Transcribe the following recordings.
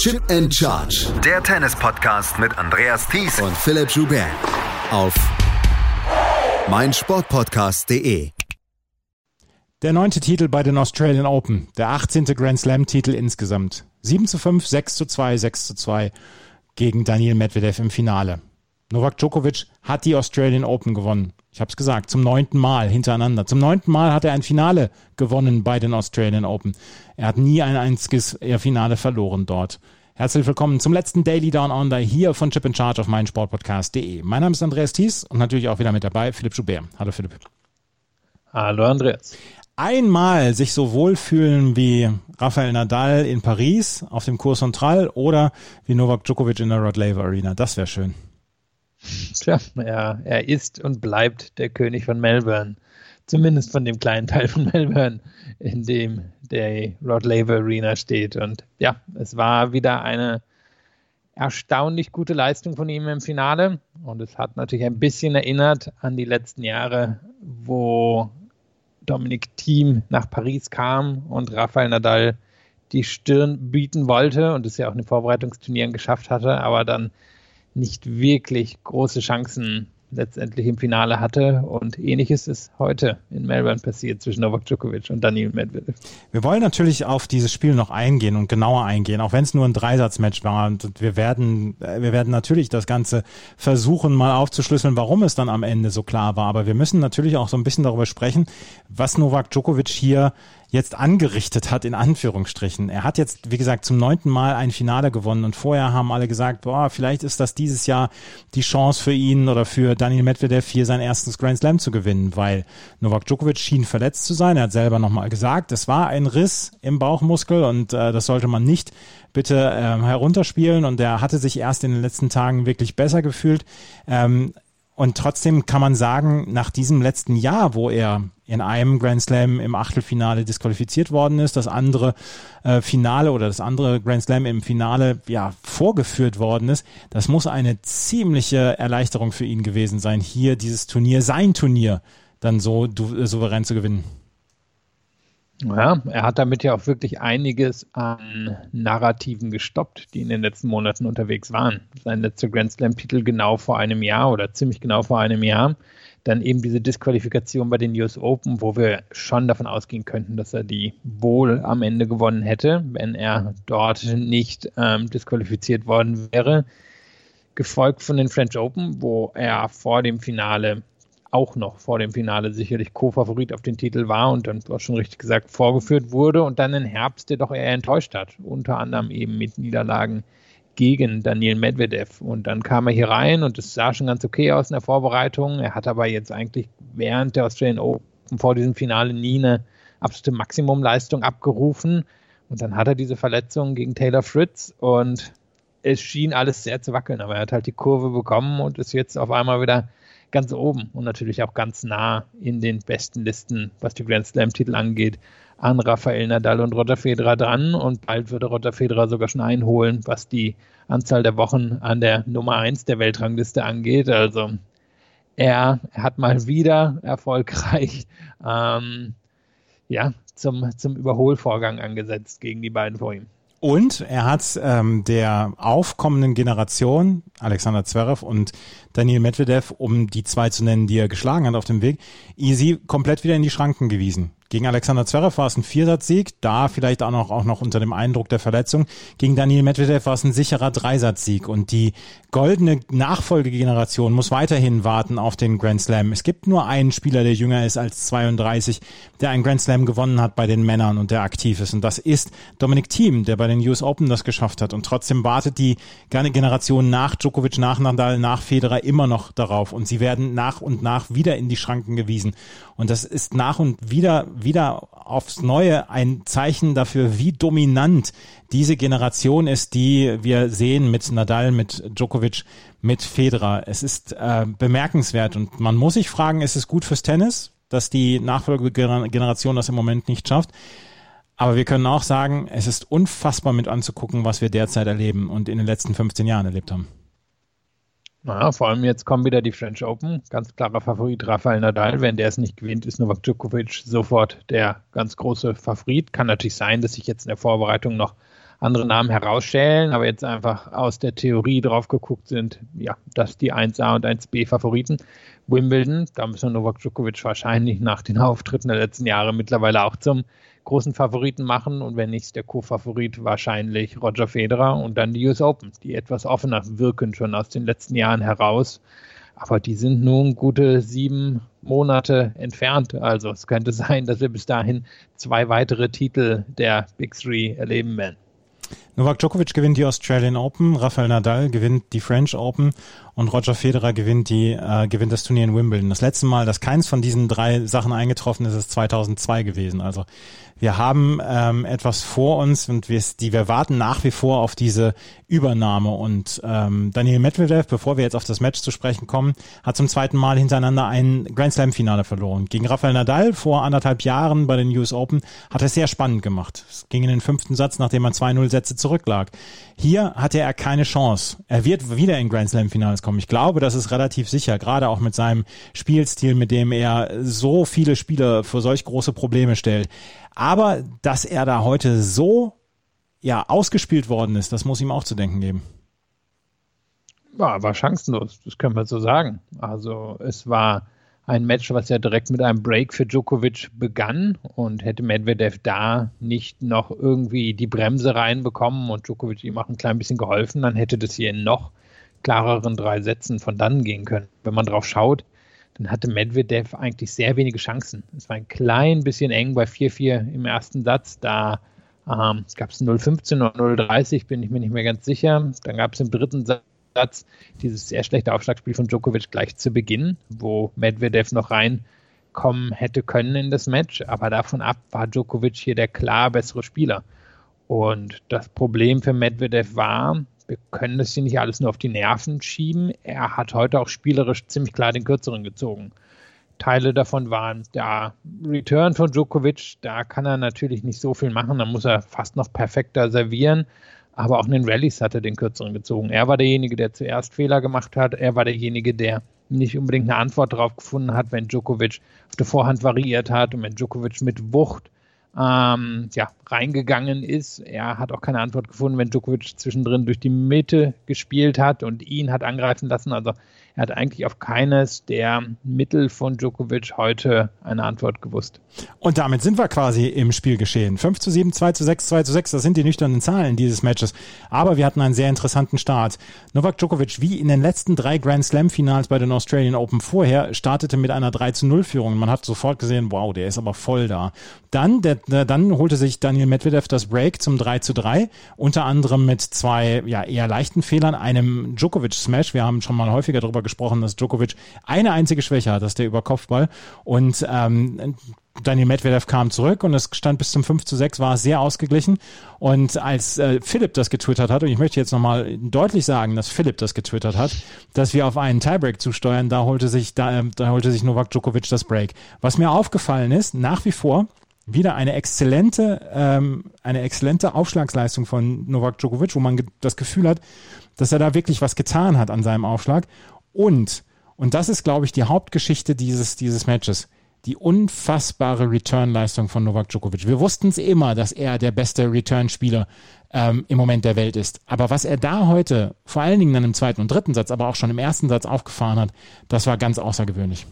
Chip and Charge. Der Tennis-Podcast mit Andreas Thies und Philipp Joubert. Auf meinsportpodcast.de. Der neunte Titel bei den Australian Open. Der 18. Grand Slam-Titel insgesamt. 7 zu 5, 6 zu 2, 6 zu 2 gegen Daniel Medvedev im Finale. Novak Djokovic hat die Australian Open gewonnen. Ich habe es gesagt, zum neunten Mal hintereinander. Zum neunten Mal hat er ein Finale gewonnen bei den Australian Open. Er hat nie ein einziges Finale verloren dort. Herzlich willkommen zum letzten Daily Down Under hier von Chip in Charge auf meinsportpodcast.de. Mein Name ist Andreas Thies und natürlich auch wieder mit dabei Philipp Schubert. Hallo Philipp. Hallo Andreas. Einmal sich so wohlfühlen wie Rafael Nadal in Paris auf dem Kurs Central oder wie Novak Djokovic in der Rod Laver Arena. Das wäre schön. Tja, er, er ist und bleibt der König von Melbourne. Zumindest von dem kleinen Teil von Melbourne, in dem der Rod Laver Arena steht. Und ja, es war wieder eine erstaunlich gute Leistung von ihm im Finale. Und es hat natürlich ein bisschen erinnert an die letzten Jahre, wo Dominik Thiem nach Paris kam und Rafael Nadal die Stirn bieten wollte und es ja auch in den Vorbereitungsturnieren geschafft hatte, aber dann nicht wirklich große Chancen letztendlich im Finale hatte. Und ähnliches ist heute in Melbourne passiert zwischen Novak Djokovic und Daniel Medvedev. Wir wollen natürlich auf dieses Spiel noch eingehen und genauer eingehen, auch wenn es nur ein Dreisatzmatch war. Und wir werden, äh, wir werden natürlich das Ganze versuchen, mal aufzuschlüsseln, warum es dann am Ende so klar war. Aber wir müssen natürlich auch so ein bisschen darüber sprechen, was Novak Djokovic hier jetzt angerichtet hat, in Anführungsstrichen. Er hat jetzt, wie gesagt, zum neunten Mal ein Finale gewonnen und vorher haben alle gesagt, boah, vielleicht ist das dieses Jahr die Chance für ihn oder für Daniel Medvedev hier sein erstes Grand Slam zu gewinnen, weil Novak Djokovic schien verletzt zu sein. Er hat selber nochmal gesagt, es war ein Riss im Bauchmuskel und äh, das sollte man nicht bitte äh, herunterspielen und er hatte sich erst in den letzten Tagen wirklich besser gefühlt. Ähm, und trotzdem kann man sagen, nach diesem letzten Jahr, wo er in einem Grand Slam im Achtelfinale disqualifiziert worden ist, das andere äh, Finale oder das andere Grand Slam im Finale ja vorgeführt worden ist, das muss eine ziemliche Erleichterung für ihn gewesen sein, hier dieses Turnier, sein Turnier, dann so souverän zu gewinnen. Ja, er hat damit ja auch wirklich einiges an Narrativen gestoppt, die in den letzten Monaten unterwegs waren. Sein letzter Grand Slam-Titel genau vor einem Jahr oder ziemlich genau vor einem Jahr. Dann eben diese Disqualifikation bei den US Open, wo wir schon davon ausgehen könnten, dass er die wohl am Ende gewonnen hätte, wenn er dort nicht ähm, disqualifiziert worden wäre. Gefolgt von den French Open, wo er vor dem Finale auch noch vor dem Finale sicherlich Co-Favorit auf den Titel war und dann, du hast schon richtig gesagt, vorgeführt wurde und dann im Herbst der doch eher enttäuscht hat. Unter anderem eben mit Niederlagen gegen Daniel Medvedev. Und dann kam er hier rein und es sah schon ganz okay aus in der Vorbereitung. Er hat aber jetzt eigentlich während der Australian Open vor diesem Finale nie eine absolute Maximumleistung abgerufen. Und dann hat er diese Verletzung gegen Taylor Fritz und es schien alles sehr zu wackeln, aber er hat halt die Kurve bekommen und ist jetzt auf einmal wieder ganz oben und natürlich auch ganz nah in den besten Listen, was die Grand Slam-Titel angeht, an Rafael Nadal und Roger Federer dran und bald würde Roger Federer sogar schon einholen, was die Anzahl der Wochen an der Nummer 1 der Weltrangliste angeht. Also er, hat mal wieder erfolgreich ähm, ja, zum, zum Überholvorgang angesetzt gegen die beiden vor ihm. Und er hat ähm, der aufkommenden Generation, Alexander Zverev und Daniel Medvedev, um die zwei zu nennen, die er geschlagen hat auf dem Weg, easy komplett wieder in die Schranken gewiesen. Gegen Alexander Zverev war es ein Viersatzsieg, da vielleicht auch noch, auch noch unter dem Eindruck der Verletzung. Gegen Daniel Medvedev war es ein sicherer Dreisatzsieg. Und die goldene Nachfolgegeneration muss weiterhin warten auf den Grand Slam. Es gibt nur einen Spieler, der jünger ist als 32, der einen Grand Slam gewonnen hat bei den Männern und der aktiv ist. Und das ist Dominic Thiem, der bei den US Open das geschafft hat. Und trotzdem wartet die Generation nach Djokovic, nach Nadal, nach Federer immer noch darauf. Und sie werden nach und nach wieder in die Schranken gewiesen. Und das ist nach und wieder wieder aufs Neue ein Zeichen dafür, wie dominant diese Generation ist, die wir sehen mit Nadal, mit Djokovic, mit Federer. Es ist äh, bemerkenswert und man muss sich fragen, ist es gut fürs Tennis, dass die Nachfolgegeneration das im Moment nicht schafft? Aber wir können auch sagen, es ist unfassbar mit anzugucken, was wir derzeit erleben und in den letzten 15 Jahren erlebt haben. Naja, vor allem jetzt kommen wieder die French Open. Ganz klarer Favorit Rafael Nadal. Wenn der es nicht gewinnt, ist Novak Djokovic sofort der ganz große Favorit. Kann natürlich sein, dass sich jetzt in der Vorbereitung noch andere Namen herausschälen, aber jetzt einfach aus der Theorie drauf geguckt sind, ja, dass die 1A und 1B Favoriten. Wimbledon, da müssen Novak Djokovic wahrscheinlich nach den Auftritten der letzten Jahre mittlerweile auch zum großen Favoriten machen und wenn nicht der Co-Favorit wahrscheinlich Roger Federer und dann die US Open, die etwas offener wirken schon aus den letzten Jahren heraus. Aber die sind nun gute sieben Monate entfernt. Also es könnte sein, dass wir bis dahin zwei weitere Titel der Big Three erleben werden. Novak Djokovic gewinnt die Australian Open, Rafael Nadal gewinnt die French Open und Roger Federer gewinnt die äh, gewinnt das Turnier in Wimbledon. Das letzte Mal, dass keins von diesen drei Sachen eingetroffen ist, ist 2002 gewesen. Also wir haben ähm, etwas vor uns und wir, die, wir warten nach wie vor auf diese Übernahme. Und ähm, Daniel Medvedev, bevor wir jetzt auf das Match zu sprechen kommen, hat zum zweiten Mal hintereinander ein Grand Slam Finale verloren. Gegen Rafael Nadal vor anderthalb Jahren bei den US Open hat er sehr spannend gemacht. Es ging in den fünften Satz, nachdem er 2-0 Sätze zurücklag. Hier hatte er keine Chance. Er wird wieder in Grand Slam Finales kommen. Ich glaube, das ist relativ sicher, gerade auch mit seinem Spielstil, mit dem er so viele Spieler vor solch große Probleme stellt. Aber dass er da heute so ja ausgespielt worden ist, das muss ihm auch zu denken geben. Ja, war chancenlos, das können wir so sagen. Also es war ein Match, was ja direkt mit einem Break für Djokovic begann und hätte Medvedev da nicht noch irgendwie die Bremse reinbekommen und Djokovic ihm auch ein klein bisschen geholfen, dann hätte das hier noch klareren drei Sätzen von dann gehen können. Wenn man drauf schaut, dann hatte Medvedev eigentlich sehr wenige Chancen. Es war ein klein bisschen eng bei 4-4 im ersten Satz. Da ähm, gab es 0-15 oder 0-30, bin ich mir nicht mehr ganz sicher. Dann gab es im dritten Satz dieses sehr schlechte Aufschlagspiel von Djokovic gleich zu Beginn, wo Medvedev noch reinkommen hätte können in das Match. Aber davon ab war Djokovic hier der klar bessere Spieler. Und das Problem für Medvedev war, wir können das hier nicht alles nur auf die Nerven schieben. Er hat heute auch spielerisch ziemlich klar den Kürzeren gezogen. Teile davon waren der Return von Djokovic, da kann er natürlich nicht so viel machen, da muss er fast noch perfekter servieren, aber auch in den Rallyes hat er den Kürzeren gezogen. Er war derjenige, der zuerst Fehler gemacht hat, er war derjenige, der nicht unbedingt eine Antwort darauf gefunden hat, wenn Djokovic auf der Vorhand variiert hat und wenn Djokovic mit Wucht ähm, ja, reingegangen ist. Er hat auch keine Antwort gefunden, wenn Djokovic zwischendrin durch die Mitte gespielt hat und ihn hat angreifen lassen. Also er hat eigentlich auf keines der Mittel von Djokovic heute eine Antwort gewusst. Und damit sind wir quasi im Spiel geschehen. 5 zu 7, 2 zu 6, 2 zu 6, das sind die nüchternen Zahlen dieses Matches. Aber wir hatten einen sehr interessanten Start. Novak Djokovic, wie in den letzten drei Grand Slam Finals bei den Australian Open vorher, startete mit einer 3 zu 0 Führung. Man hat sofort gesehen, wow, der ist aber voll da. Dann, der, dann holte sich Daniel Medvedev das Break zum 3 zu 3, unter anderem mit zwei ja, eher leichten Fehlern, einem Djokovic Smash. Wir haben schon mal häufiger darüber darüber gesprochen, dass Djokovic eine einzige Schwäche hat, dass der über Kopfball. Und ähm, Daniel Medvedev kam zurück und es stand bis zum 5 zu 6, war sehr ausgeglichen. Und als äh, Philipp das getwittert hat, und ich möchte jetzt nochmal deutlich sagen, dass Philipp das getwittert hat, dass wir auf einen Tiebreak zusteuern, da holte sich, da, da holte sich Novak Djokovic das Break. Was mir aufgefallen ist, nach wie vor, wieder eine exzellente, ähm, eine exzellente Aufschlagsleistung von Novak Djokovic, wo man das Gefühl hat, dass er da wirklich was getan hat an seinem Aufschlag. Und, und das ist, glaube ich, die Hauptgeschichte dieses, dieses Matches, die unfassbare Return-Leistung von Novak Djokovic. Wir wussten es immer, dass er der beste Return-Spieler ähm, im Moment der Welt ist. Aber was er da heute, vor allen Dingen dann im zweiten und dritten Satz, aber auch schon im ersten Satz aufgefahren hat, das war ganz außergewöhnlich.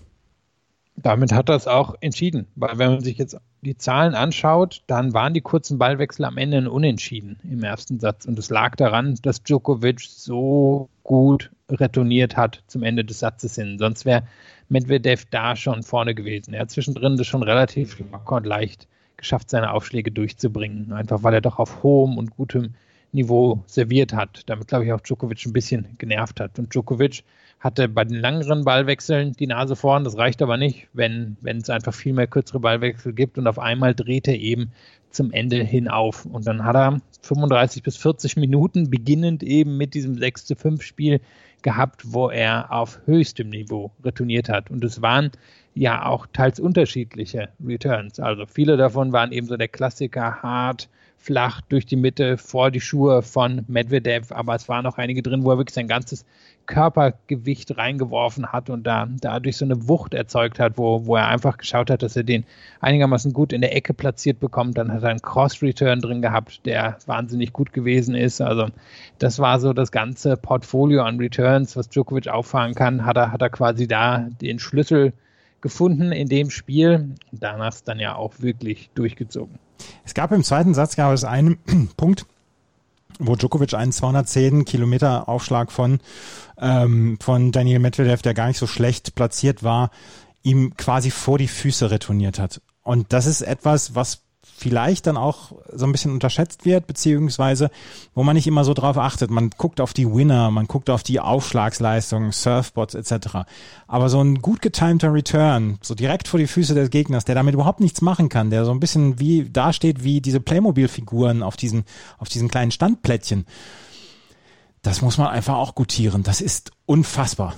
Damit hat er es auch entschieden, weil wenn man sich jetzt die Zahlen anschaut, dann waren die kurzen Ballwechsel am Ende ein Unentschieden im ersten Satz. Und es lag daran, dass Djokovic so gut retourniert hat zum Ende des Satzes hin. Sonst wäre Medvedev da schon vorne gewesen. Er hat zwischendrin das schon relativ locker und leicht geschafft, seine Aufschläge durchzubringen. Einfach weil er doch auf hohem und gutem Niveau serviert hat. Damit, glaube ich, auch Djokovic ein bisschen genervt hat. Und Djokovic hatte bei den langeren Ballwechseln die Nase vorn. Das reicht aber nicht, wenn, es einfach viel mehr kürzere Ballwechsel gibt. Und auf einmal dreht er eben zum Ende hin auf. Und dann hat er 35 bis 40 Minuten, beginnend eben mit diesem 6 zu 5 Spiel gehabt, wo er auf höchstem Niveau retourniert hat. Und es waren ja auch teils unterschiedliche Returns. Also viele davon waren eben so der Klassiker hart flach durch die Mitte vor die Schuhe von Medvedev, aber es waren noch einige drin, wo er wirklich sein ganzes Körpergewicht reingeworfen hat und da dadurch so eine Wucht erzeugt hat, wo, wo er einfach geschaut hat, dass er den einigermaßen gut in der Ecke platziert bekommt. Dann hat er einen Cross-Return drin gehabt, der wahnsinnig gut gewesen ist. Also das war so das ganze Portfolio an Returns, was Djokovic auffahren kann, hat er, hat er quasi da den Schlüssel gefunden in dem Spiel. Danach ist dann ja auch wirklich durchgezogen. Es gab im zweiten Satz gab es einen Punkt, wo Djokovic einen 210 Kilometer Aufschlag von, ähm, von Daniel Medvedev, der gar nicht so schlecht platziert war, ihm quasi vor die Füße retourniert hat. Und das ist etwas, was vielleicht dann auch so ein bisschen unterschätzt wird, beziehungsweise wo man nicht immer so drauf achtet. Man guckt auf die Winner, man guckt auf die Aufschlagsleistungen, Surfbots etc. Aber so ein gut getimter Return, so direkt vor die Füße des Gegners, der damit überhaupt nichts machen kann, der so ein bisschen wie dasteht wie diese Playmobil-Figuren auf diesen, auf diesen kleinen Standplättchen. Das muss man einfach auch gutieren. Das ist unfassbar.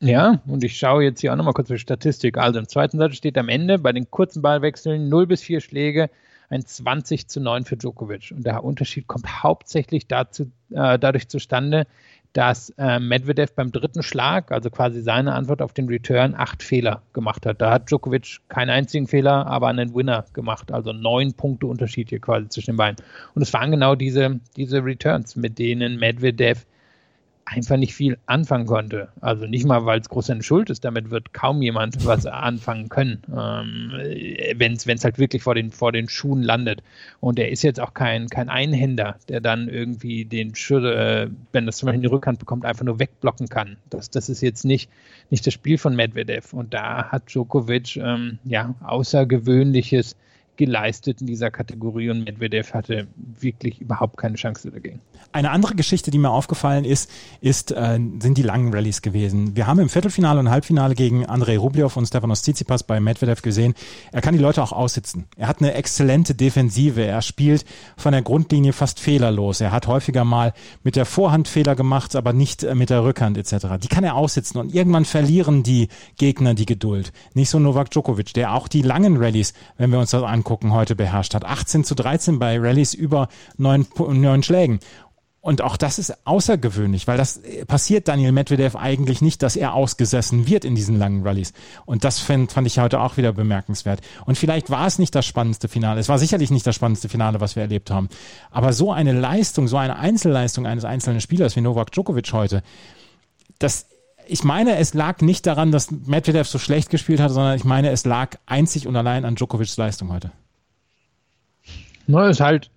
Ja, und ich schaue jetzt hier auch nochmal kurz die Statistik. Also im zweiten Satz steht am Ende bei den kurzen Ballwechseln 0 bis 4 Schläge ein 20 zu 9 für Djokovic. Und der Unterschied kommt hauptsächlich dazu, äh, dadurch zustande, dass äh, Medvedev beim dritten Schlag, also quasi seine Antwort auf den Return, acht Fehler gemacht hat. Da hat Djokovic keinen einzigen Fehler, aber einen Winner gemacht. Also neun Punkte Unterschied hier quasi zwischen den beiden. Und es waren genau diese, diese Returns, mit denen Medvedev einfach nicht viel anfangen konnte. Also nicht mal, weil es groß seine Schuld ist, damit wird kaum jemand was anfangen können, ähm, wenn es halt wirklich vor den, vor den Schuhen landet. Und er ist jetzt auch kein, kein Einhänder, der dann irgendwie den äh, wenn das zum Beispiel in die Rückhand bekommt, einfach nur wegblocken kann. Das, das ist jetzt nicht, nicht das Spiel von Medvedev. Und da hat Djokovic ähm, ja außergewöhnliches geleistet in dieser Kategorie und Medvedev hatte wirklich überhaupt keine Chance dagegen. Eine andere Geschichte, die mir aufgefallen ist, ist äh, sind die langen Rallyes gewesen. Wir haben im Viertelfinale und Halbfinale gegen Andrei Rublev und Stefanos Tsitsipas bei Medvedev gesehen, er kann die Leute auch aussitzen. Er hat eine exzellente Defensive. Er spielt von der Grundlinie fast fehlerlos. Er hat häufiger mal mit der Vorhand Fehler gemacht, aber nicht äh, mit der Rückhand etc. Die kann er aussitzen und irgendwann verlieren die Gegner die Geduld. Nicht so Novak Djokovic, der auch die langen Rallyes, wenn wir uns das angucken, angucken, heute beherrscht hat. 18 zu 13 bei Rallyes über neun, neun Schlägen. Und auch das ist außergewöhnlich, weil das passiert Daniel Medvedev eigentlich nicht, dass er ausgesessen wird in diesen langen Rallyes. Und das fand, fand ich heute auch wieder bemerkenswert. Und vielleicht war es nicht das spannendste Finale. Es war sicherlich nicht das spannendste Finale, was wir erlebt haben. Aber so eine Leistung, so eine Einzelleistung eines einzelnen Spielers wie Novak Djokovic heute, das ich meine, es lag nicht daran, dass Medvedev so schlecht gespielt hat, sondern ich meine, es lag einzig und allein an Djokovics Leistung heute. Na, ist halt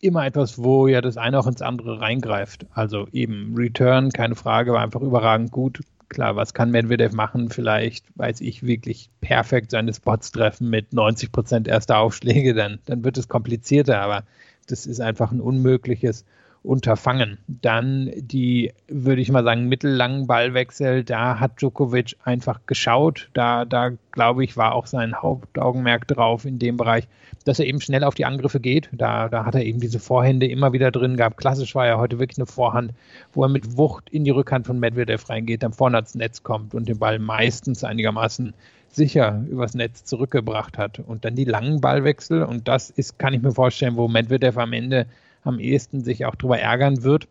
immer etwas, wo ja das eine auch ins andere reingreift. Also eben Return, keine Frage, war einfach überragend gut. Klar, was kann Medvedev machen? Vielleicht, weiß ich, wirklich perfekt seine Spots treffen mit 90 Prozent erster Aufschläge, dann, dann wird es komplizierter, aber das ist einfach ein unmögliches Unterfangen. Dann die, würde ich mal sagen, mittellangen Ballwechsel, da hat Djokovic einfach geschaut. Da, da glaube ich, war auch sein Hauptaugenmerk drauf in dem Bereich, dass er eben schnell auf die Angriffe geht. Da, da hat er eben diese Vorhände immer wieder drin gehabt. Klassisch war ja heute wirklich eine Vorhand, wo er mit Wucht in die Rückhand von Medvedev reingeht, dann vorne ans Netz kommt und den Ball meistens einigermaßen sicher übers Netz zurückgebracht hat. Und dann die langen Ballwechsel und das ist, kann ich mir vorstellen, wo Medvedev am Ende am ehesten sich auch darüber ärgern wird,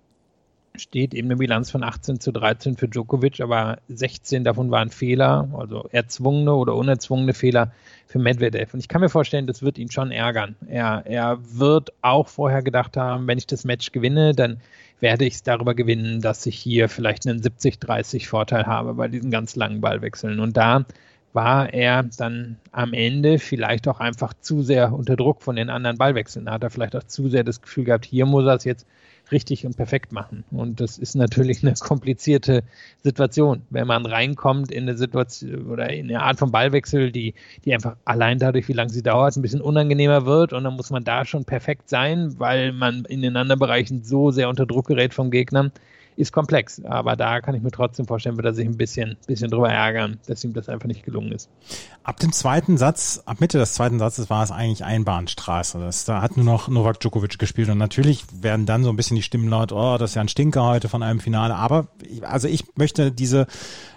steht eben eine Bilanz von 18 zu 13 für Djokovic, aber 16 davon waren Fehler, also erzwungene oder unerzwungene Fehler für Medvedev. Und ich kann mir vorstellen, das wird ihn schon ärgern. Er, er wird auch vorher gedacht haben, wenn ich das Match gewinne, dann werde ich es darüber gewinnen, dass ich hier vielleicht einen 70-30 Vorteil habe bei diesen ganz langen Ballwechseln. Und da war er dann am Ende vielleicht auch einfach zu sehr unter Druck von den anderen Ballwechseln. Da hat er vielleicht auch zu sehr das Gefühl gehabt, hier muss er es jetzt richtig und perfekt machen. Und das ist natürlich eine komplizierte Situation, wenn man reinkommt in eine Situation oder in eine Art von Ballwechsel, die, die einfach allein dadurch, wie lange sie dauert, ein bisschen unangenehmer wird. Und dann muss man da schon perfekt sein, weil man in den anderen Bereichen so sehr unter Druck gerät vom Gegner ist komplex. Aber da kann ich mir trotzdem vorstellen, wird er sich ein bisschen, bisschen drüber ärgern, dass ihm das einfach nicht gelungen ist. Ab dem zweiten Satz, ab Mitte des zweiten Satzes war es eigentlich Einbahnstraße. Das, da hat nur noch Novak Djokovic gespielt und natürlich werden dann so ein bisschen die Stimmen laut, oh, das ist ja ein Stinker heute von einem Finale. Aber also ich möchte diese,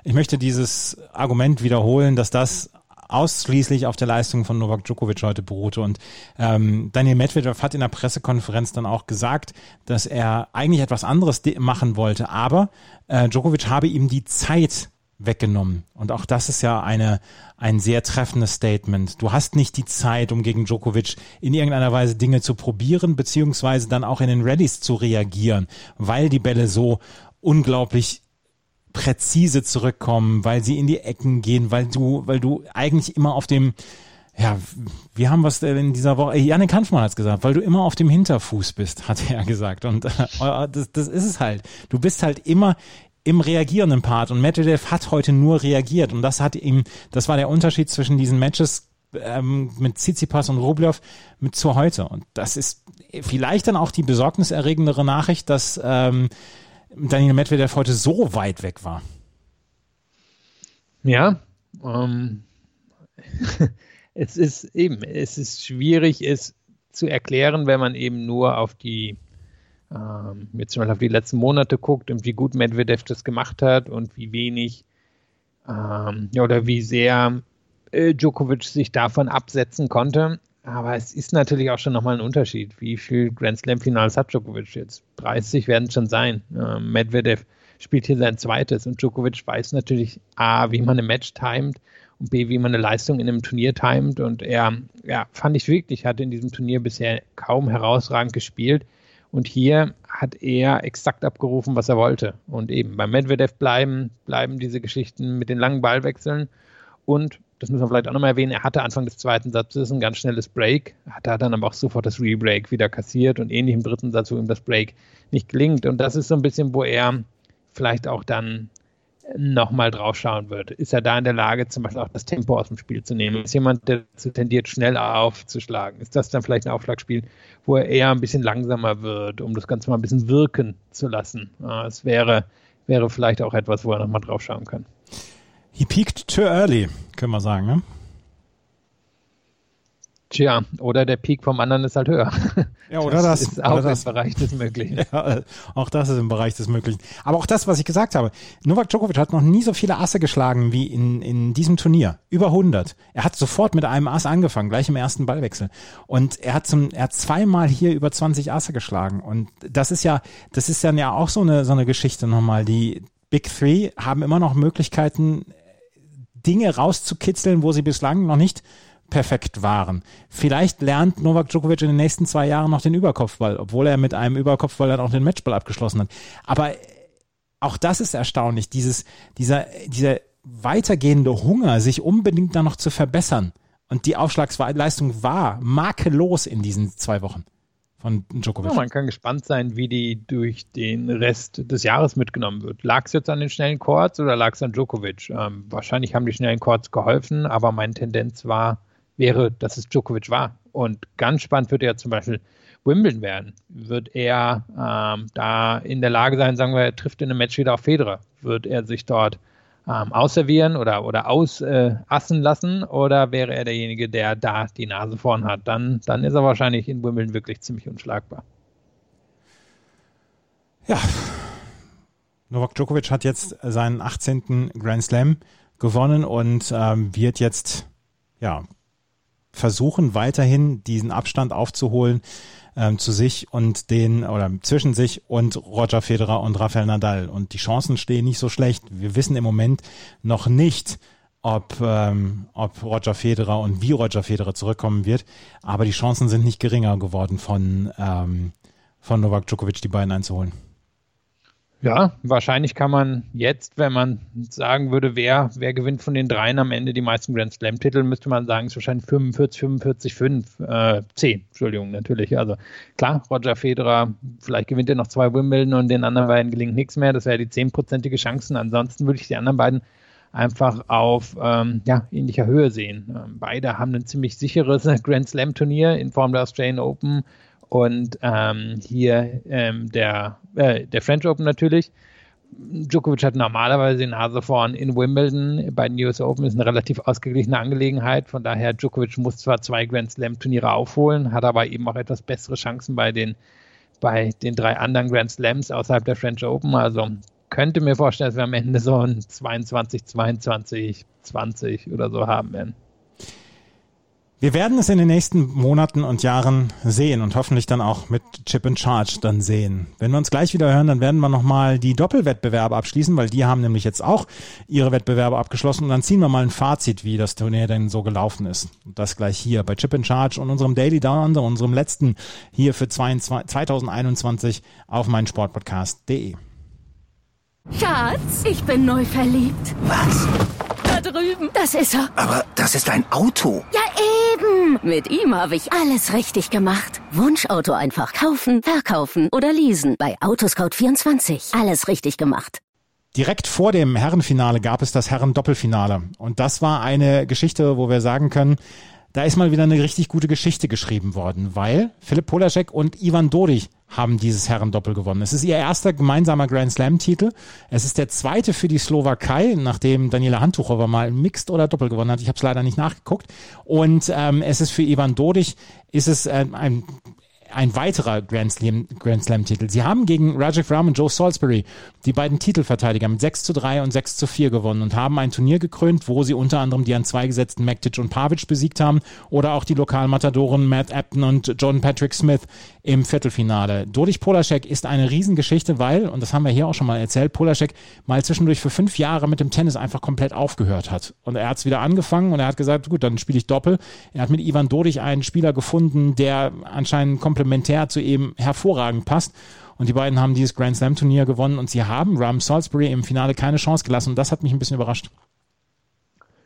ich möchte dieses Argument wiederholen, dass das ausschließlich auf der Leistung von Novak Djokovic heute beruhte. Und ähm, Daniel Medvedev hat in der Pressekonferenz dann auch gesagt, dass er eigentlich etwas anderes machen wollte, aber äh, Djokovic habe ihm die Zeit weggenommen. Und auch das ist ja eine, ein sehr treffendes Statement. Du hast nicht die Zeit, um gegen Djokovic in irgendeiner Weise Dinge zu probieren, beziehungsweise dann auch in den Rallyes zu reagieren, weil die Bälle so unglaublich präzise zurückkommen, weil sie in die Ecken gehen, weil du, weil du eigentlich immer auf dem, ja, wir haben was in dieser Woche, Janik Hanfmann hat es gesagt, weil du immer auf dem Hinterfuß bist, hat er gesagt. Und äh, das, das ist es halt. Du bist halt immer im reagierenden Part und Medvedev hat heute nur reagiert und das hat ihm, das war der Unterschied zwischen diesen Matches ähm, mit Tsitsipas und Rublev mit zu heute und das ist vielleicht dann auch die besorgniserregendere Nachricht, dass ähm, Daniel Medvedev heute so weit weg war. Ja, ähm, es ist eben, es ist schwierig, es zu erklären, wenn man eben nur auf die ähm, jetzt Beispiel auf die letzten Monate guckt und wie gut Medvedev das gemacht hat und wie wenig ähm, oder wie sehr äh, Djokovic sich davon absetzen konnte. Aber es ist natürlich auch schon nochmal ein Unterschied. Wie viel Grand Slam-Finals hat Djokovic jetzt? 30 werden es schon sein. Ähm, Medvedev spielt hier sein zweites und Djokovic weiß natürlich A, wie man ein Match timet und B, wie man eine Leistung in einem Turnier timet. Und er, ja, fand ich wirklich, hat in diesem Turnier bisher kaum herausragend gespielt. Und hier hat er exakt abgerufen, was er wollte. Und eben beim Medvedev bleiben, bleiben diese Geschichten mit den langen Ballwechseln. Und, das müssen wir vielleicht auch nochmal erwähnen, er hatte Anfang des zweiten Satzes ein ganz schnelles Break, hat dann aber auch sofort das Rebreak wieder kassiert und ähnlich im dritten Satz, wo ihm das Break nicht gelingt. Und das ist so ein bisschen, wo er vielleicht auch dann nochmal drauf schauen wird. Ist er da in der Lage, zum Beispiel auch das Tempo aus dem Spiel zu nehmen? Ist jemand, der dazu tendiert, schnell aufzuschlagen? Ist das dann vielleicht ein Aufschlagspiel, wo er eher ein bisschen langsamer wird, um das Ganze mal ein bisschen wirken zu lassen? Es wäre, wäre vielleicht auch etwas, wo er nochmal drauf schauen kann. He peaked too early, können wir sagen, ne? Tja, oder der Peak vom anderen ist halt höher. Ja, oder das. das ist auch das. im Bereich des Möglichen. Ja, auch das ist im Bereich des Möglichen. Aber auch das, was ich gesagt habe. Novak Djokovic hat noch nie so viele Asse geschlagen wie in, in diesem Turnier. Über 100. Er hat sofort mit einem Ass angefangen, gleich im ersten Ballwechsel. Und er hat zum, er hat zweimal hier über 20 Asse geschlagen. Und das ist ja, das ist dann ja auch so eine, so eine Geschichte nochmal. Die Big Three haben immer noch Möglichkeiten, Dinge rauszukitzeln, wo sie bislang noch nicht perfekt waren. Vielleicht lernt Novak Djokovic in den nächsten zwei Jahren noch den Überkopfball, obwohl er mit einem Überkopfball dann auch den Matchball abgeschlossen hat. Aber auch das ist erstaunlich, dieses, dieser, dieser weitergehende Hunger, sich unbedingt da noch zu verbessern. Und die Aufschlagsleistung war makellos in diesen zwei Wochen von Djokovic. Ja, man kann gespannt sein, wie die durch den Rest des Jahres mitgenommen wird. Lag es jetzt an den schnellen Chords oder lag es an Djokovic? Ähm, wahrscheinlich haben die schnellen Chords geholfen, aber meine Tendenz war, wäre, dass es Djokovic war. Und ganz spannend wird er zum Beispiel Wimbledon werden. Wird er ähm, da in der Lage sein, sagen wir, er trifft in einem Match wieder auf Federer? Wird er sich dort ähm, ausservieren oder, oder ausassen äh, lassen? Oder wäre er derjenige, der da die Nase vorn hat? Dann, dann ist er wahrscheinlich in Wimbledon wirklich ziemlich unschlagbar. Ja, Novak Djokovic hat jetzt seinen 18. Grand Slam gewonnen und ähm, wird jetzt ja versuchen weiterhin diesen Abstand aufzuholen ähm, zu sich und den oder zwischen sich und Roger Federer und Rafael Nadal. Und die Chancen stehen nicht so schlecht. Wir wissen im Moment noch nicht, ob, ähm, ob Roger Federer und wie Roger Federer zurückkommen wird. Aber die Chancen sind nicht geringer geworden von, ähm, von Novak Djokovic, die beiden einzuholen. Ja, wahrscheinlich kann man jetzt, wenn man sagen würde, wer, wer gewinnt von den dreien am Ende die meisten Grand Slam-Titel, müsste man sagen, es ist wahrscheinlich 45, 45, 5, äh, 10, Entschuldigung, natürlich. Also klar, Roger Federer, vielleicht gewinnt er noch zwei Wimbledon und den anderen beiden gelingt nichts mehr. Das wäre die zehnprozentige Chancen. Ansonsten würde ich die anderen beiden einfach auf ähm, ja, ähnlicher Höhe sehen. Ähm, beide haben ein ziemlich sicheres Grand Slam-Turnier in Form der Australian Open und ähm, hier ähm, der, äh, der French Open natürlich. Djokovic hat normalerweise die Nase vorn in Wimbledon. Bei den US Open ist eine relativ ausgeglichene Angelegenheit. Von daher, Djokovic muss zwar zwei Grand Slam Turniere aufholen, hat aber eben auch etwas bessere Chancen bei den, bei den drei anderen Grand Slams außerhalb der French Open. Also könnte mir vorstellen, dass wir am Ende so ein 22, 22, 20 oder so haben werden. Wir werden es in den nächsten Monaten und Jahren sehen und hoffentlich dann auch mit Chip and Charge dann sehen. Wenn wir uns gleich wieder hören, dann werden wir nochmal die Doppelwettbewerbe abschließen, weil die haben nämlich jetzt auch ihre Wettbewerbe abgeschlossen und dann ziehen wir mal ein Fazit, wie das Turnier denn so gelaufen ist. Und das gleich hier bei Chip and Charge und unserem Daily Down Under, unserem letzten hier für 2021 auf meinsportpodcast.de. Schatz, ich bin neu verliebt. Was? Drüben. Das ist er. Aber das ist ein Auto. Ja, eben. Mit ihm habe ich alles richtig gemacht. Wunschauto einfach kaufen, verkaufen oder leasen. Bei Autoscout24. Alles richtig gemacht. Direkt vor dem Herrenfinale gab es das Herren-Doppelfinale. Und das war eine Geschichte, wo wir sagen können, da ist mal wieder eine richtig gute Geschichte geschrieben worden, weil Philipp Polaschek und Ivan Dodig haben dieses Herrendoppel gewonnen. Es ist ihr erster gemeinsamer Grand Slam-Titel. Es ist der zweite für die Slowakei, nachdem Daniela Handtuchowa mal Mixed oder Doppel gewonnen hat. Ich habe es leider nicht nachgeguckt. Und ähm, es ist für Ivan Dodig, ist es äh, ein ein weiterer Grand Slam, Grand Slam Titel. Sie haben gegen Rajiv Ram und Joe Salisbury die beiden Titelverteidiger mit 6 zu 3 und 6 zu 4 gewonnen und haben ein Turnier gekrönt, wo sie unter anderem die an zwei gesetzten Mektic und Pavic besiegt haben oder auch die Lokalmatadoren Matt Apton und John Patrick Smith im Viertelfinale. Dodich Polaschek ist eine Riesengeschichte, weil, und das haben wir hier auch schon mal erzählt, Polaschek mal zwischendurch für fünf Jahre mit dem Tennis einfach komplett aufgehört hat. Und er hat es wieder angefangen und er hat gesagt, gut, dann spiele ich Doppel. Er hat mit Ivan Dodich einen Spieler gefunden, der anscheinend komplementär zu ihm hervorragend passt. Und die beiden haben dieses Grand Slam Turnier gewonnen und sie haben Ram Salisbury im Finale keine Chance gelassen. Und das hat mich ein bisschen überrascht.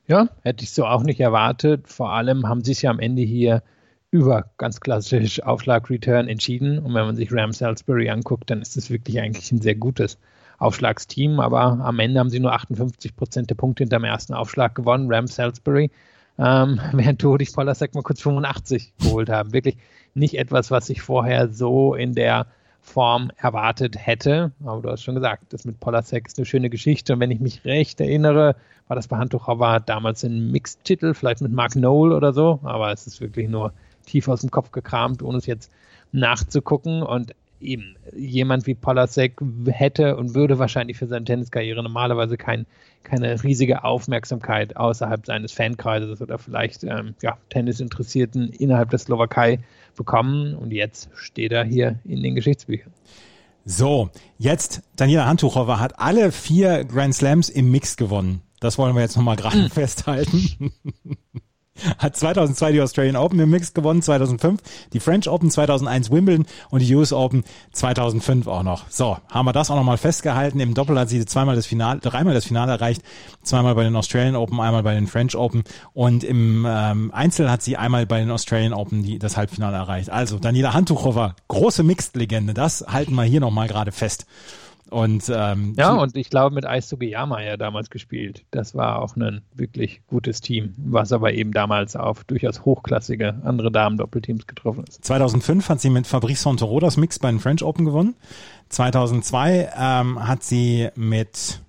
Ja, hätte ich so auch nicht erwartet. Vor allem haben sie es ja am Ende hier über ganz klassisch Aufschlag-Return entschieden. Und wenn man sich Ram Salisbury anguckt, dann ist es wirklich eigentlich ein sehr gutes Aufschlagsteam. Aber am Ende haben sie nur 58 Prozent der Punkte hinterm ersten Aufschlag gewonnen, Ram Salisbury. Ähm, während Todich Polasek mal kurz 85 geholt haben. Wirklich nicht etwas, was ich vorher so in der Form erwartet hätte. Aber du hast schon gesagt, das mit Polasek ist eine schöne Geschichte. Und wenn ich mich recht erinnere, war das bei Handtuchowa damals ein Mixed-Titel, vielleicht mit Mark Noel oder so. Aber es ist wirklich nur tief aus dem Kopf gekramt, ohne es jetzt nachzugucken. Und eben jemand wie Polasek hätte und würde wahrscheinlich für seine Tenniskarriere normalerweise kein, keine riesige Aufmerksamkeit außerhalb seines Fankreises oder vielleicht ähm, ja, Tennisinteressierten innerhalb der Slowakei bekommen. Und jetzt steht er hier in den Geschichtsbüchern. So, jetzt Daniela Handtuchowa hat alle vier Grand Slams im Mix gewonnen. Das wollen wir jetzt nochmal gerade festhalten. Hat 2002 die Australian Open im Mix gewonnen, 2005 die French Open, 2001 Wimbledon und die US Open 2005 auch noch. So, haben wir das auch nochmal festgehalten. Im Doppel hat sie zweimal das Finale, dreimal das Finale erreicht, zweimal bei den Australian Open, einmal bei den French Open und im ähm, Einzel hat sie einmal bei den Australian Open die, das Halbfinale erreicht. Also Daniela Hantuchowa, große Mixed-Legende, das halten wir hier nochmal gerade fest. Und, ähm, ja, und ich glaube, mit Eisugeyama ja damals gespielt. Das war auch ein wirklich gutes Team, was aber eben damals auf durchaus hochklassige andere Damen-Doppelteams getroffen ist. 2005 hat sie mit Fabrice Santoro das Mix bei den French Open gewonnen. 2002 ähm, hat sie mit,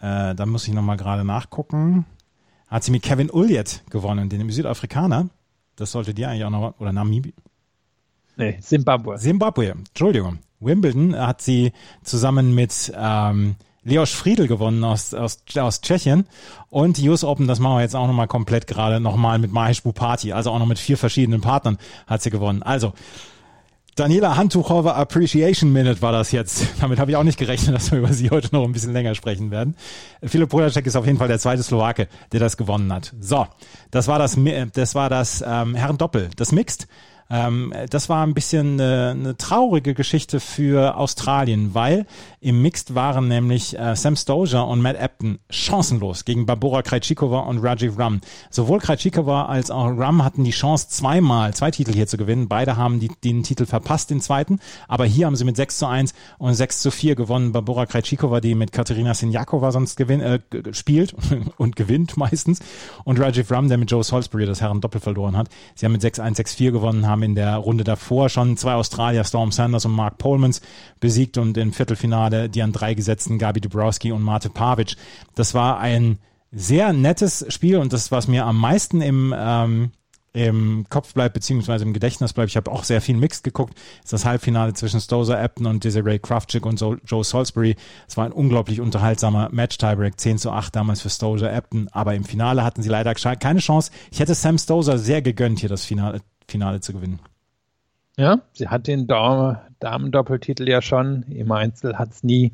äh, da muss ich nochmal gerade nachgucken, hat sie mit Kevin Ulliet gewonnen, den Südafrikaner. Das sollte dir eigentlich auch noch, oder Namibia. Nee, Zimbabwe. Zimbabwe, Entschuldigung. Wimbledon hat sie zusammen mit ähm, Leos Friedel gewonnen aus, aus, aus Tschechien. Und die US Open, das machen wir jetzt auch nochmal komplett gerade nochmal mit Mahesh Bupati. Also auch noch mit vier verschiedenen Partnern hat sie gewonnen. Also, Daniela Handtuchowa Appreciation Minute war das jetzt. Damit habe ich auch nicht gerechnet, dass wir über sie heute noch ein bisschen länger sprechen werden. Philipp Polacek ist auf jeden Fall der zweite Slowake, der das gewonnen hat. So, das war das, das war das ähm, Herren-Doppel. Das Mixed ähm, das war ein bisschen eine, eine traurige Geschichte für Australien, weil im Mixed waren nämlich äh, Sam Stoja und Matt Apton chancenlos gegen Barbora Krejcikova und Rajiv Ram. Sowohl Krejcikova als auch Ram hatten die Chance, zweimal zwei Titel hier zu gewinnen. Beide haben die, den Titel verpasst, den zweiten. Aber hier haben sie mit 6 zu 1 und 6 zu 4 gewonnen. Barbora Krejcikova, die mit Katerina Sinjakova sonst gewinn, äh, spielt und gewinnt meistens. Und Rajiv Ram, der mit Joe Salisbury das Herren Doppel verloren hat. Sie haben mit 6-1, 6-4 gewonnen, haben haben in der Runde davor schon zwei Australier, Storm Sanders und Mark Polmans, besiegt und im Viertelfinale die an drei gesetzten Gabi Dubrowski und Mate Pavic. Das war ein sehr nettes Spiel und das, was mir am meisten im, ähm, im Kopf bleibt, beziehungsweise im Gedächtnis bleibt, ich habe auch sehr viel Mixed geguckt, ist das Halbfinale zwischen Stozer Apton und Desiree Kraftschick und Joe Salisbury. Es war ein unglaublich unterhaltsamer Match-Tiebreak, 10 zu 8 damals für Stozer Apton, aber im Finale hatten sie leider keine Chance. Ich hätte Sam Stozer sehr gegönnt, hier das Finale, Finale zu gewinnen. Ja, sie hat den Damen-Doppeltitel ja schon. Im Einzel hat es nie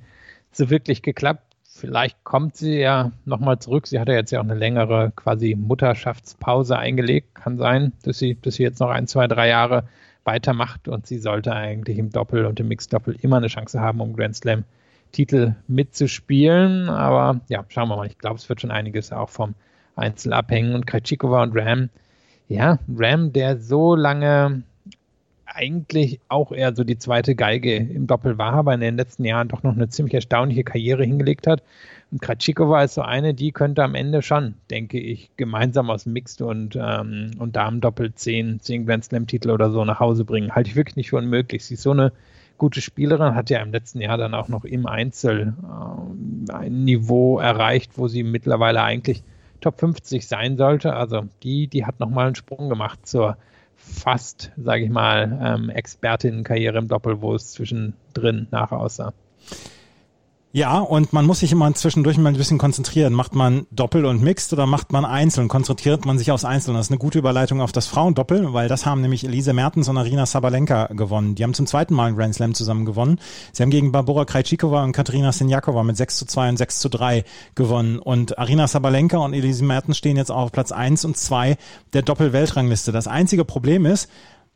so wirklich geklappt. Vielleicht kommt sie ja nochmal zurück. Sie hat ja jetzt ja auch eine längere quasi Mutterschaftspause eingelegt. Kann sein, dass sie, dass sie jetzt noch ein, zwei, drei Jahre weitermacht und sie sollte eigentlich im Doppel und im Mixed-Doppel immer eine Chance haben, um Grand Slam-Titel mitzuspielen. Aber ja, schauen wir mal. Ich glaube, es wird schon einiges auch vom Einzel abhängen. Und Krejcikova und Ram, ja, Ram, der so lange eigentlich auch eher so die zweite Geige im Doppel war, aber in den letzten Jahren doch noch eine ziemlich erstaunliche Karriere hingelegt hat. Und Kratschikova ist so eine, die könnte am Ende schon, denke ich, gemeinsam aus Mixed und, ähm, und Damen-Doppel 10, 10 Grand Slam-Titel oder so nach Hause bringen. Halte ich wirklich nicht für unmöglich. Sie ist so eine gute Spielerin, hat ja im letzten Jahr dann auch noch im Einzel äh, ein Niveau erreicht, wo sie mittlerweile eigentlich Top 50 sein sollte. Also die, die hat nochmal einen Sprung gemacht zur fast, sage ich mal, ähm, Expertinnenkarriere im Doppel, wo es zwischendrin nachher aussah. Ja, und man muss sich immer zwischendurch mal ein bisschen konzentrieren. Macht man Doppel und Mixed oder macht man Einzeln? Konzentriert man sich aufs Einzelne? Das ist eine gute Überleitung auf das Frauendoppel, weil das haben nämlich Elise Mertens und Arina Sabalenka gewonnen. Die haben zum zweiten Mal einen Grand Slam zusammen gewonnen. Sie haben gegen Barbora Krejcikova und Katerina Sinjakova mit 6 zu 2 und 6 zu 3 gewonnen. Und Arina Sabalenka und Elise Mertens stehen jetzt auf Platz 1 und 2 der Doppel-Weltrangliste. Das einzige Problem ist,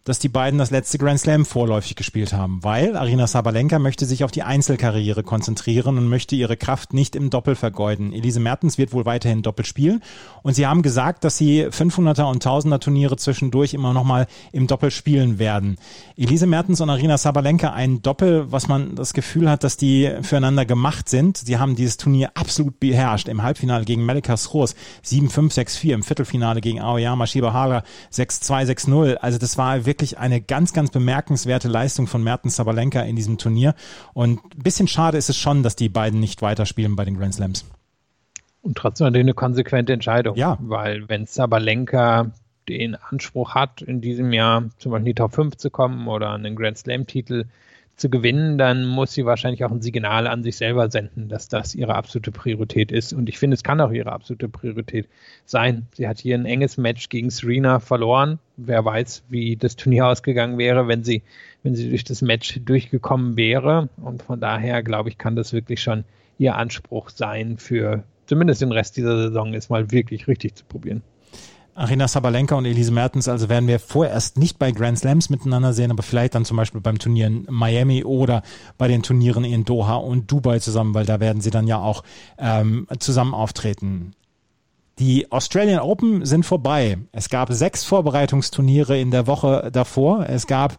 dass die beiden das letzte Grand Slam vorläufig gespielt haben, weil Arina Sabalenka möchte sich auf die Einzelkarriere konzentrieren und möchte ihre Kraft nicht im Doppel vergeuden. Elise Mertens wird wohl weiterhin Doppel spielen und sie haben gesagt, dass sie 500er und 1000er Turniere zwischendurch immer noch mal im Doppel spielen werden. Elise Mertens und Arina Sabalenka ein Doppel, was man das Gefühl hat, dass die füreinander gemacht sind. Sie haben dieses Turnier absolut beherrscht. Im Halbfinale gegen Melika Sroos 7-5, 6-4, im Viertelfinale gegen Aoyama Shibahara 6-2, 6-0. Also das war wirklich eine ganz, ganz bemerkenswerte Leistung von Mertens Sabalenka in diesem Turnier. Und ein bisschen schade ist es schon, dass die beiden nicht weiterspielen bei den Grand Slams. Und trotzdem eine konsequente Entscheidung. Ja. Weil wenn Sabalenka den Anspruch hat, in diesem Jahr zum Beispiel in die Top 5 zu kommen oder einen Grand Slam-Titel zu gewinnen, dann muss sie wahrscheinlich auch ein Signal an sich selber senden, dass das ihre absolute Priorität ist. Und ich finde, es kann auch ihre absolute Priorität sein. Sie hat hier ein enges Match gegen Serena verloren. Wer weiß, wie das Turnier ausgegangen wäre, wenn sie, wenn sie durch das Match durchgekommen wäre. Und von daher, glaube ich, kann das wirklich schon ihr Anspruch sein, für zumindest den Rest dieser Saison es mal wirklich richtig zu probieren. Arina Sabalenka und Elise Mertens, also werden wir vorerst nicht bei Grand Slams miteinander sehen, aber vielleicht dann zum Beispiel beim Turnier in Miami oder bei den Turnieren in Doha und Dubai zusammen, weil da werden sie dann ja auch ähm, zusammen auftreten. Die Australian Open sind vorbei. Es gab sechs Vorbereitungsturniere in der Woche davor. Es gab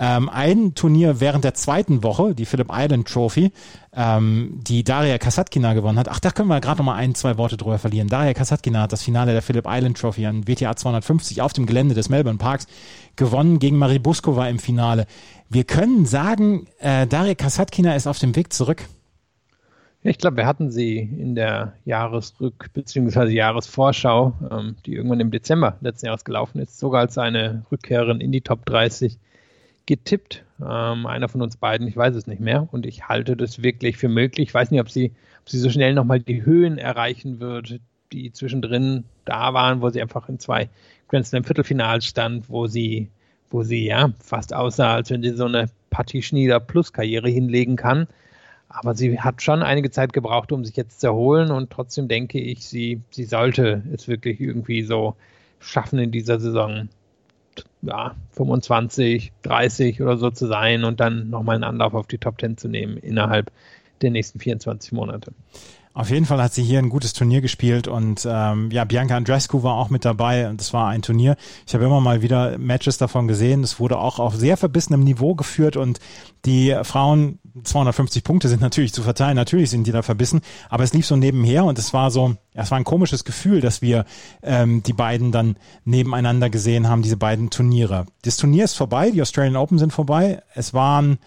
ähm, ein Turnier während der zweiten Woche, die Philip Island Trophy, ähm, die Daria Kasatkina gewonnen hat. Ach, da können wir gerade noch mal ein, zwei Worte drüber verlieren. Daria Kasatkina hat das Finale der Philip Island Trophy an WTA 250 auf dem Gelände des Melbourne Parks gewonnen gegen Marie Buskova im Finale. Wir können sagen, äh, Daria Kasatkina ist auf dem Weg zurück. Ich glaube, wir hatten sie in der Jahresrück- bzw. Jahresvorschau, ähm, die irgendwann im Dezember letzten Jahres gelaufen ist, sogar als eine Rückkehrerin in die Top 30 getippt. Ähm, einer von uns beiden, ich weiß es nicht mehr. Und ich halte das wirklich für möglich. Ich weiß nicht, ob sie, ob sie so schnell nochmal die Höhen erreichen wird, die zwischendrin da waren, wo sie einfach in zwei Grand Slam Viertelfinals stand, wo sie, wo sie ja fast aussah, als wenn sie so eine Patti Schnieder Plus Karriere hinlegen kann. Aber sie hat schon einige Zeit gebraucht, um sich jetzt zu erholen und trotzdem denke ich, sie, sie sollte es wirklich irgendwie so schaffen in dieser Saison ja, 25, 30 oder so zu sein und dann nochmal einen Anlauf auf die Top 10 zu nehmen innerhalb der nächsten 24 Monate. Auf jeden Fall hat sie hier ein gutes Turnier gespielt und ähm, ja, Bianca Andreescu war auch mit dabei und das war ein Turnier. Ich habe immer mal wieder Matches davon gesehen. Es wurde auch auf sehr verbissenem Niveau geführt und die Frauen 250 Punkte sind natürlich zu verteilen. Natürlich sind die da verbissen, aber es lief so nebenher und es war so, es war ein komisches Gefühl, dass wir ähm, die beiden dann nebeneinander gesehen haben, diese beiden Turniere. Das Turnier ist vorbei, die Australian Open sind vorbei. Es waren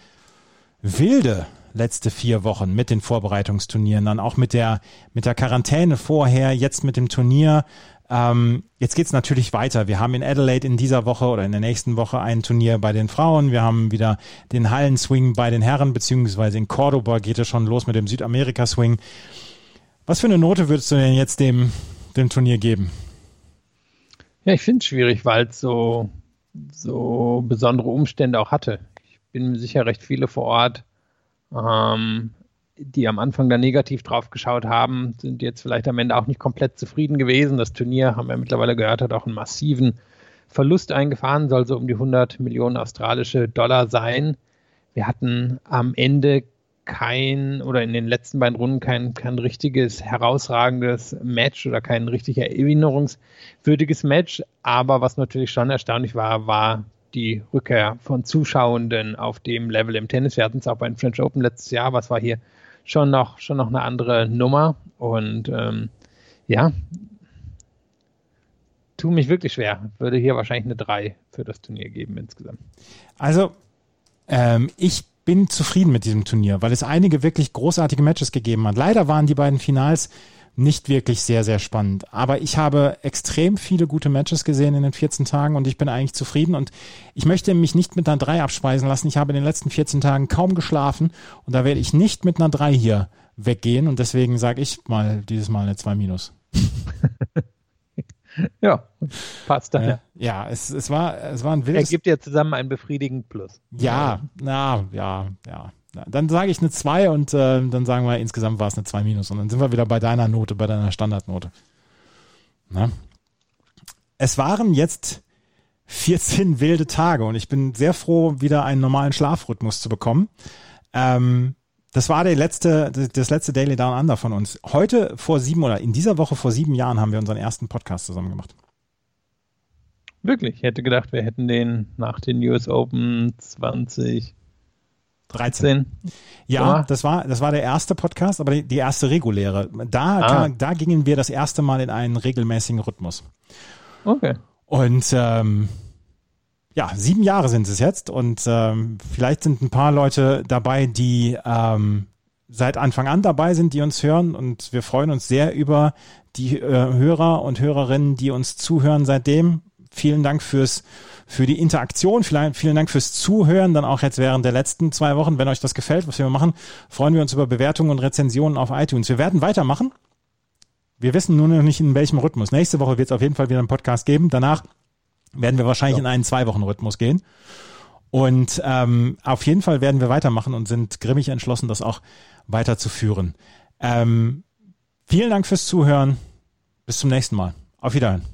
wilde letzte vier Wochen mit den Vorbereitungsturnieren, dann auch mit der, mit der Quarantäne vorher, jetzt mit dem Turnier. Ähm, jetzt geht's natürlich weiter. Wir haben in Adelaide in dieser Woche oder in der nächsten Woche ein Turnier bei den Frauen. Wir haben wieder den Hallenswing bei den Herren, beziehungsweise in Cordoba geht es schon los mit dem Südamerika-Swing. Was für eine Note würdest du denn jetzt dem, dem Turnier geben? Ja, ich finde es schwierig, weil es so, so besondere Umstände auch hatte. Ich bin mir sicher, recht viele vor Ort, ähm, die am Anfang da negativ drauf geschaut haben, sind jetzt vielleicht am Ende auch nicht komplett zufrieden gewesen. Das Turnier, haben wir mittlerweile gehört, hat auch einen massiven Verlust eingefahren, soll so um die 100 Millionen australische Dollar sein. Wir hatten am Ende kein oder in den letzten beiden Runden kein, kein richtiges herausragendes Match oder kein richtig erinnerungswürdiges Match. Aber was natürlich schon erstaunlich war, war die Rückkehr von Zuschauenden auf dem Level im Tennis. Wir hatten es auch bei den French Open letztes Jahr, was war hier schon noch, schon noch eine andere Nummer. Und ähm, ja, tut mich wirklich schwer. Würde hier wahrscheinlich eine 3 für das Turnier geben insgesamt. Also, ähm, ich bin zufrieden mit diesem Turnier, weil es einige wirklich großartige Matches gegeben hat. Leider waren die beiden Finals nicht wirklich sehr, sehr spannend. Aber ich habe extrem viele gute Matches gesehen in den 14 Tagen und ich bin eigentlich zufrieden und ich möchte mich nicht mit einer 3 abspeisen lassen. Ich habe in den letzten 14 Tagen kaum geschlafen und da werde ich nicht mit einer 3 hier weggehen und deswegen sage ich mal dieses Mal eine 2 minus. Ja, passt daher. Ja, es, es, war, es war ein wildes... Er gibt ja zusammen einen befriedigenden Plus. Ja, na, ja, ja. Dann sage ich eine 2 und äh, dann sagen wir, insgesamt war es eine 2 minus. Und dann sind wir wieder bei deiner Note, bei deiner Standardnote. Na? Es waren jetzt 14 wilde Tage und ich bin sehr froh, wieder einen normalen Schlafrhythmus zu bekommen. Ähm, das war der letzte, das letzte Daily Down Under von uns. Heute vor sieben oder in dieser Woche vor sieben Jahren haben wir unseren ersten Podcast zusammen gemacht. Wirklich? Ich hätte gedacht, wir hätten den nach den US Open 2013. 13. Ja, das war, das war der erste Podcast, aber die, die erste reguläre. Da, ah. kann, da gingen wir das erste Mal in einen regelmäßigen Rhythmus. Okay. Und ähm, ja, sieben Jahre sind es jetzt und ähm, vielleicht sind ein paar Leute dabei, die ähm, seit Anfang an dabei sind, die uns hören und wir freuen uns sehr über die äh, Hörer und Hörerinnen, die uns zuhören seitdem. Vielen Dank fürs für die Interaktion, vielen, vielen Dank fürs Zuhören, dann auch jetzt während der letzten zwei Wochen. Wenn euch das gefällt, was wir machen, freuen wir uns über Bewertungen und Rezensionen auf iTunes. Wir werden weitermachen. Wir wissen nur noch nicht in welchem Rhythmus. Nächste Woche wird es auf jeden Fall wieder einen Podcast geben. Danach werden wir wahrscheinlich ja. in einen Zwei-Wochen-Rhythmus gehen. Und ähm, auf jeden Fall werden wir weitermachen und sind grimmig entschlossen, das auch weiterzuführen. Ähm, vielen Dank fürs Zuhören. Bis zum nächsten Mal. Auf Wiedersehen.